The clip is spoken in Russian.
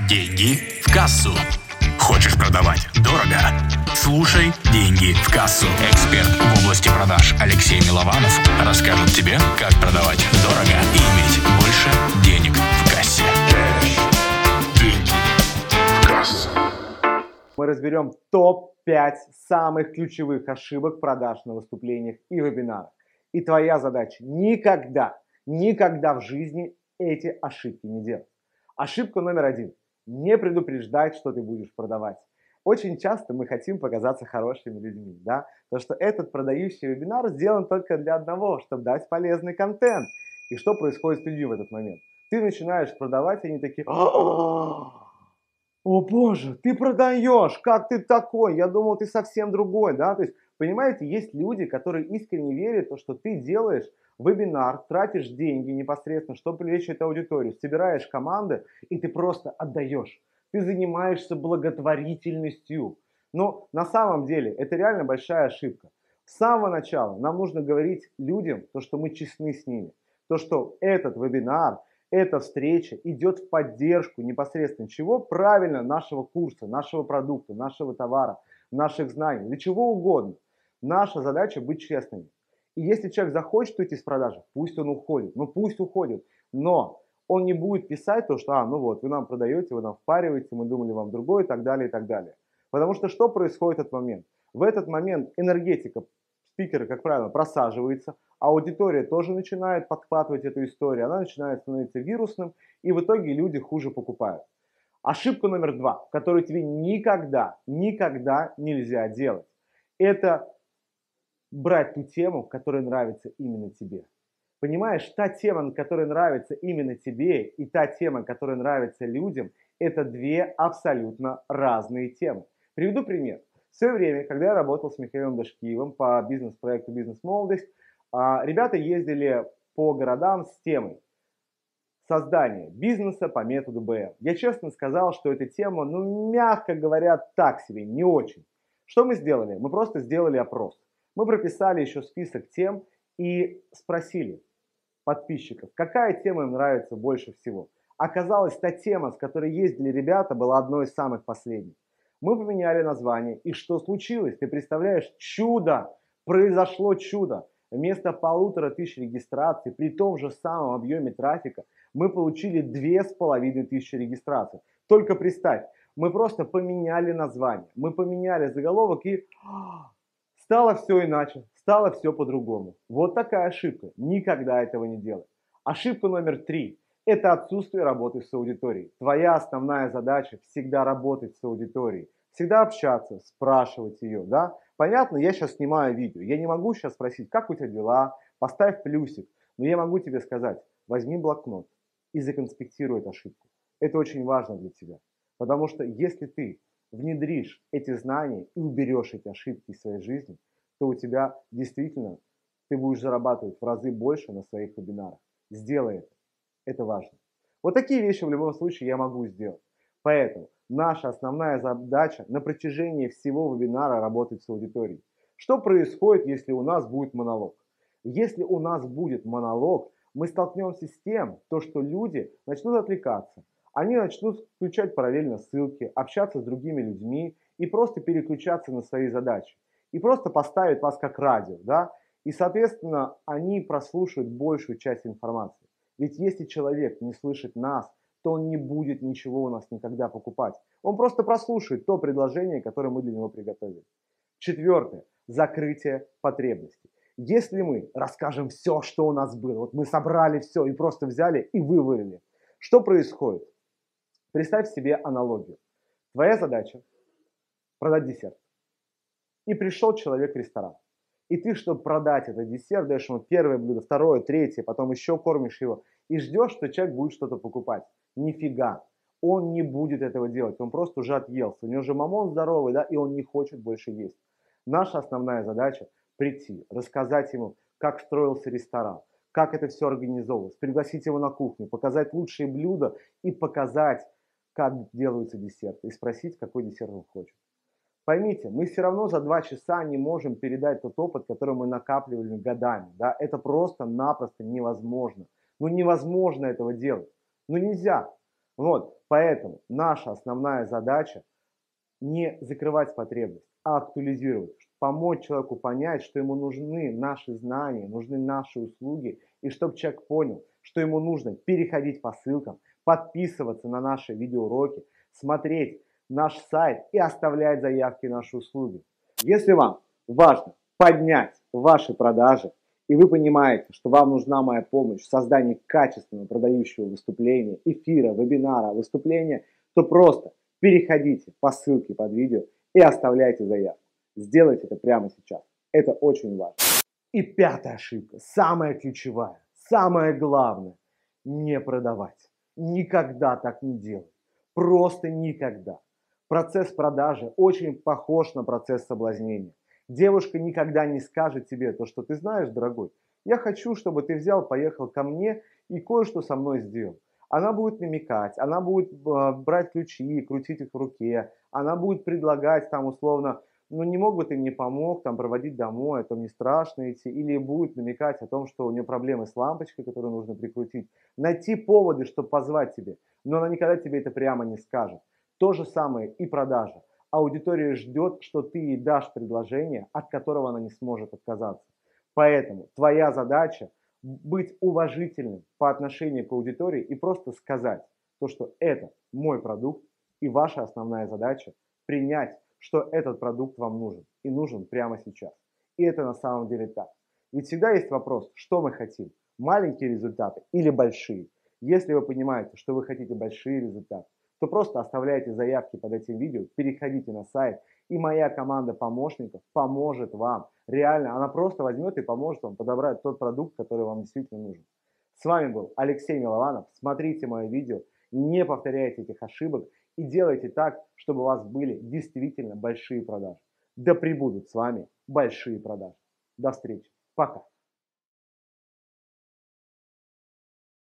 Деньги в кассу. Хочешь продавать дорого? Слушай «Деньги в кассу». Эксперт в области продаж Алексей Милованов расскажет тебе, как продавать дорого и иметь больше денег в кассе. Деньги в кассу. Мы разберем топ-5 самых ключевых ошибок продаж на выступлениях и вебинарах. И твоя задача никогда, никогда в жизни эти ошибки не делать. Ошибка номер один. Не предупреждать, что ты будешь продавать. Очень часто мы хотим показаться хорошими людьми, да? Потому что этот продающий вебинар сделан только для одного, чтобы дать полезный контент. И что происходит с людьми в этот момент? Ты начинаешь продавать, и они такие, о боже, ты продаешь, как ты такой? Я думал, ты совсем другой, да? То есть, понимаете, есть люди, которые искренне верят в то, что ты делаешь вебинар, тратишь деньги непосредственно, чтобы привлечь эту аудиторию, собираешь команды, и ты просто отдаешь. Ты занимаешься благотворительностью. Но на самом деле это реально большая ошибка. С самого начала нам нужно говорить людям то, что мы честны с ними. То, что этот вебинар, эта встреча идет в поддержку непосредственно чего? Правильно, нашего курса, нашего продукта, нашего товара, наших знаний, для чего угодно. Наша задача быть честными. И если человек захочет уйти с продажи, пусть он уходит. Ну пусть уходит. Но он не будет писать то, что, а, ну вот, вы нам продаете, вы нам впариваете, мы думали вам другое и так далее, и так далее. Потому что что происходит в этот момент? В этот момент энергетика спикера, как правило, просаживается, аудитория тоже начинает подхватывать эту историю, она начинает становиться вирусным, и в итоге люди хуже покупают. Ошибка номер два, которую тебе никогда, никогда нельзя делать, это брать ту тему, которая нравится именно тебе. Понимаешь, та тема, которая нравится именно тебе, и та тема, которая нравится людям, это две абсолютно разные темы. Приведу пример. В свое время, когда я работал с Михаилом Дашкиевым по бизнес-проекту «Бизнес-молодость», а, ребята ездили по городам с темой создания бизнеса по методу БМ. Я честно сказал, что эта тема, ну, мягко говоря, так себе, не очень. Что мы сделали? Мы просто сделали опрос. Мы прописали еще список тем и спросили подписчиков, какая тема им нравится больше всего. Оказалось, та тема, с которой ездили ребята, была одной из самых последних. Мы поменяли название, и что случилось? Ты представляешь, чудо! Произошло чудо! Вместо полутора тысяч регистраций, при том же самом объеме трафика, мы получили две с половиной тысячи регистраций. Только представь, мы просто поменяли название, мы поменяли заголовок и Стало все иначе, стало все по-другому. Вот такая ошибка. Никогда этого не делать. Ошибка номер три – это отсутствие работы с аудиторией. Твоя основная задача всегда работать с аудиторией. Всегда общаться, спрашивать ее, да? Понятно, я сейчас снимаю видео. Я не могу сейчас спросить, как у тебя дела, поставь плюсик. Но я могу тебе сказать, возьми блокнот и законспектируй эту ошибку. Это очень важно для тебя. Потому что если ты внедришь эти знания и уберешь эти ошибки из своей жизни, то у тебя действительно ты будешь зарабатывать в разы больше на своих вебинарах. Сделай это. Это важно. Вот такие вещи в любом случае я могу сделать. Поэтому наша основная задача на протяжении всего вебинара работать с аудиторией. Что происходит, если у нас будет монолог? Если у нас будет монолог, мы столкнемся с тем, то, что люди начнут отвлекаться, они начнут включать параллельно ссылки, общаться с другими людьми и просто переключаться на свои задачи. И просто поставить вас как радио, да? И, соответственно, они прослушают большую часть информации. Ведь если человек не слышит нас, то он не будет ничего у нас никогда покупать. Он просто прослушает то предложение, которое мы для него приготовили. Четвертое. Закрытие потребностей. Если мы расскажем все, что у нас было, вот мы собрали все и просто взяли и вывалили, что происходит? Представь себе аналогию. Твоя задача – продать десерт. И пришел человек в ресторан. И ты, чтобы продать этот десерт, даешь ему первое блюдо, второе, третье, потом еще кормишь его. И ждешь, что человек будет что-то покупать. Нифига. Он не будет этого делать. Он просто уже отъелся. У него же мамон здоровый, да, и он не хочет больше есть. Наша основная задача – прийти, рассказать ему, как строился ресторан, как это все организовывалось, пригласить его на кухню, показать лучшие блюда и показать, как делаются десерты, и спросить, какой десерт он хочет. Поймите, мы все равно за два часа не можем передать тот опыт, который мы накапливали годами. Да? Это просто-напросто невозможно. Ну невозможно этого делать. Ну нельзя. Вот, поэтому наша основная задача не закрывать потребность, а актуализировать, помочь человеку понять, что ему нужны наши знания, нужны наши услуги, и чтобы человек понял, что ему нужно переходить по ссылкам, подписываться на наши видеоуроки, смотреть наш сайт и оставлять заявки на наши услуги. Если вам важно поднять ваши продажи, и вы понимаете, что вам нужна моя помощь в создании качественного продающего выступления, эфира, вебинара, выступления, то просто переходите по ссылке под видео и оставляйте заявку. Сделайте это прямо сейчас. Это очень важно. И пятая ошибка, самая ключевая, самое главное, не продавать. Никогда так не делай. Просто никогда. Процесс продажи очень похож на процесс соблазнения. Девушка никогда не скажет тебе то, что ты знаешь, дорогой. Я хочу, чтобы ты взял, поехал ко мне и кое-что со мной сделал. Она будет намекать, она будет э, брать ключи, крутить их в руке, она будет предлагать там условно, ну не мог бы ты мне помог там проводить домой, это не страшно идти, или будет намекать о том, что у нее проблемы с лампочкой, которую нужно прикрутить, найти поводы, чтобы позвать тебе, но она никогда тебе это прямо не скажет. То же самое и продажа. Аудитория ждет, что ты ей дашь предложение, от которого она не сможет отказаться. Поэтому твоя задача быть уважительным по отношению к аудитории и просто сказать то, что это мой продукт, и ваша основная задача принять, что этот продукт вам нужен и нужен прямо сейчас. И это на самом деле так. Ведь всегда есть вопрос, что мы хотим, маленькие результаты или большие. Если вы понимаете, что вы хотите большие результаты, то просто оставляйте заявки под этим видео, переходите на сайт, и моя команда помощников поможет вам. Реально, она просто возьмет и поможет вам подобрать тот продукт, который вам действительно нужен. С вами был Алексей Милованов. Смотрите мое видео, не повторяйте этих ошибок и делайте так, чтобы у вас были действительно большие продажи. Да пребудут с вами большие продажи. До встречи. Пока.